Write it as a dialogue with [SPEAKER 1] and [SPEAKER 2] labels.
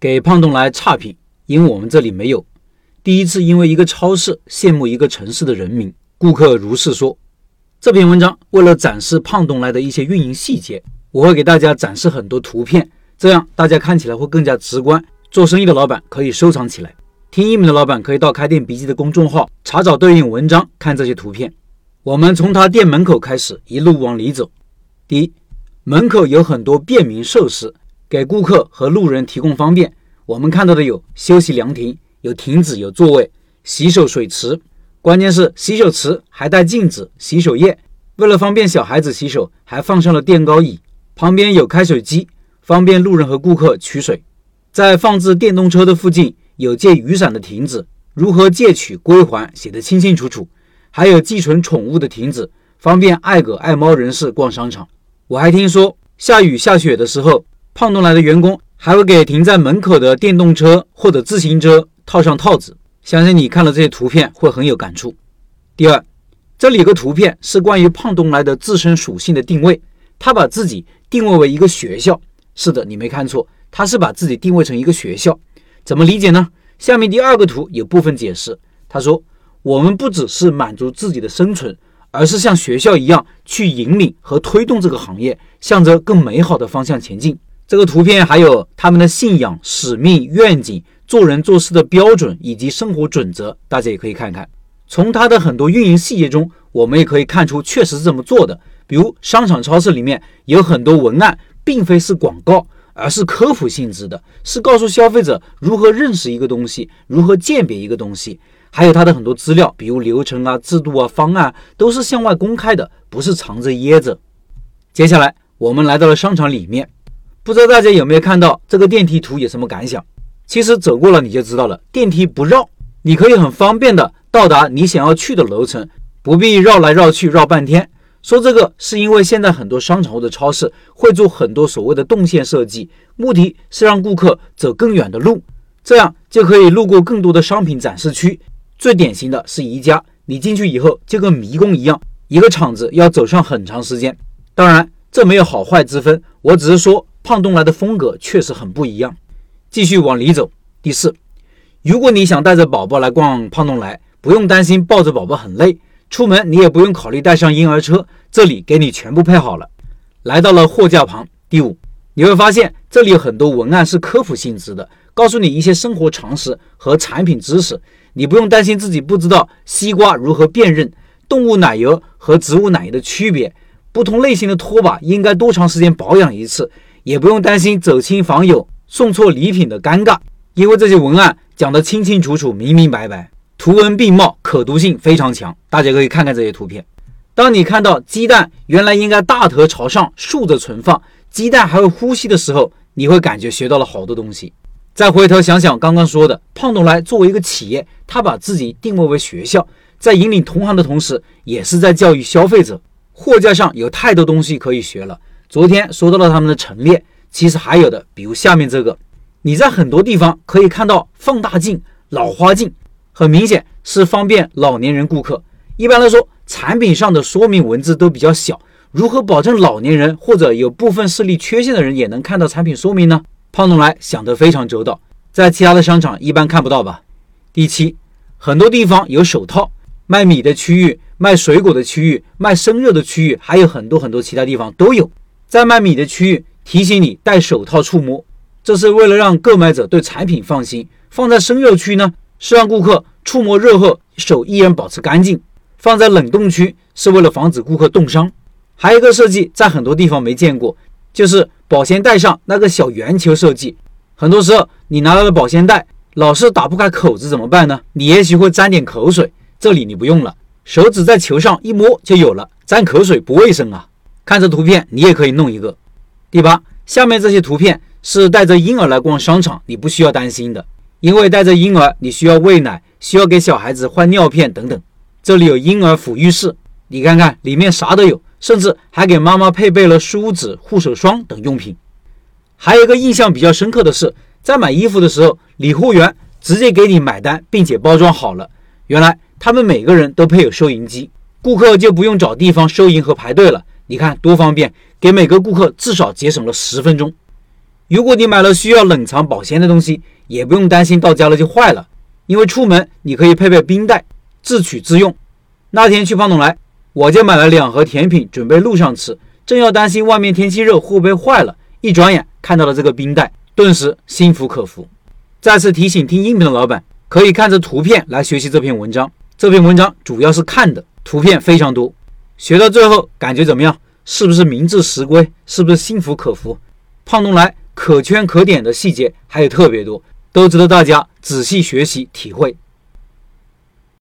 [SPEAKER 1] 给胖东来差评，因为我们这里没有。第一次因为一个超市羡慕一个城市的人民，顾客如是说。这篇文章为了展示胖东来的一些运营细节，我会给大家展示很多图片，这样大家看起来会更加直观。做生意的老板可以收藏起来，听音频的老板可以到开店笔记的公众号查找对应文章，看这些图片。我们从他店门口开始，一路往里走。第一，门口有很多便民设施，给顾客和路人提供方便。我们看到的有休息凉亭，有亭子，有座位，洗手水池。关键是洗手池还带镜子、洗手液，为了方便小孩子洗手，还放上了垫高椅，旁边有开水机，方便路人和顾客取水。在放置电动车的附近有借雨伞的亭子，如何借取归还写得清清楚楚。还有寄存宠物的亭子，方便爱狗爱猫人士逛商场。我还听说下雨下雪的时候，胖东来的员工还会给停在门口的电动车或者自行车套上套子。相信你看了这些图片会很有感触。第二，这里有个图片是关于胖东来的自身属性的定位，他把自己定位为一个学校。是的，你没看错，他是把自己定位成一个学校。怎么理解呢？下面第二个图有部分解释。他说，我们不只是满足自己的生存，而是像学校一样去引领和推动这个行业，向着更美好的方向前进。这个图片还有他们的信仰、使命、愿景。做人做事的标准以及生活准则，大家也可以看看。从他的很多运营细节中，我们也可以看出，确实是这么做的。比如商场、超市里面有很多文案，并非是广告，而是科普性质的，是告诉消费者如何认识一个东西，如何鉴别一个东西。还有他的很多资料，比如流程啊、制度啊、方案，都是向外公开的，不是藏着掖着。接下来我们来到了商场里面，不知道大家有没有看到这个电梯图，有什么感想？其实走过了你就知道了，电梯不绕，你可以很方便的到达你想要去的楼层，不必绕来绕去绕半天。说这个是因为现在很多商场或者超市会做很多所谓的动线设计，目的是让顾客走更远的路，这样就可以路过更多的商品展示区。最典型的是宜家，你进去以后就跟迷宫一样，一个厂子要走上很长时间。当然这没有好坏之分，我只是说胖东来的风格确实很不一样。继续往里走。第四，如果你想带着宝宝来逛胖东来，不用担心抱着宝宝很累，出门你也不用考虑带上婴儿车，这里给你全部配好了。来到了货架旁。第五，你会发现这里有很多文案是科普性质的，告诉你一些生活常识和产品知识，你不用担心自己不知道西瓜如何辨认，动物奶油和植物奶油的区别，不同类型的拖把应该多长时间保养一次，也不用担心走亲访友。送错礼品的尴尬，因为这些文案讲得清清楚楚、明明白白，图文并茂，可读性非常强。大家可以看看这些图片。当你看到鸡蛋原来应该大头朝上竖着存放，鸡蛋还会呼吸的时候，你会感觉学到了好多东西。再回头想想刚刚说的，胖东来作为一个企业，他把自己定位为学校，在引领同行的同时，也是在教育消费者。货架上有太多东西可以学了。昨天说到了他们的陈列。其实还有的，比如下面这个，你在很多地方可以看到放大镜、老花镜，很明显是方便老年人顾客。一般来说，产品上的说明文字都比较小，如何保证老年人或者有部分视力缺陷的人也能看到产品说明呢？胖东来想得非常周到，在其他的商场一般看不到吧。第七，很多地方有手套，卖米的区域、卖水果的区域、卖生肉的区域，还有很多很多其他地方都有。在卖米的区域。提醒你戴手套触摸，这是为了让购买者对产品放心。放在生肉区呢，是让顾客触摸肉后手依然保持干净；放在冷冻区是为了防止顾客冻伤。还有一个设计在很多地方没见过，就是保鲜袋上那个小圆球设计。很多时候你拿到的保鲜袋老是打不开口子怎么办呢？你也许会沾点口水，这里你不用了，手指在球上一摸就有了。沾口水不卫生啊！看这图片，你也可以弄一个。第八，下面这些图片是带着婴儿来逛商场，你不需要担心的，因为带着婴儿你需要喂奶，需要给小孩子换尿片等等。这里有婴儿抚育室，你看看里面啥都有，甚至还给妈妈配备了梳子、护手霜等用品。还有一个印象比较深刻的是，在买衣服的时候，理货员直接给你买单，并且包装好了。原来他们每个人都配有收银机，顾客就不用找地方收银和排队了。你看多方便，给每个顾客至少节省了十分钟。如果你买了需要冷藏保鲜的东西，也不用担心到家了就坏了，因为出门你可以配备冰袋，自取自用。那天去胖东来，我就买了两盒甜品，准备路上吃。正要担心外面天气热会不会坏了，一转眼看到了这个冰袋，顿时心服口服。再次提醒听音频的老板，可以看着图片来学习这篇文章。这篇文章主要是看的，图片非常多。学到最后感觉怎么样？是不是名至实归？是不是心服口服？胖东来可圈可点的细节还有特别多，都值得大家仔细学习体会。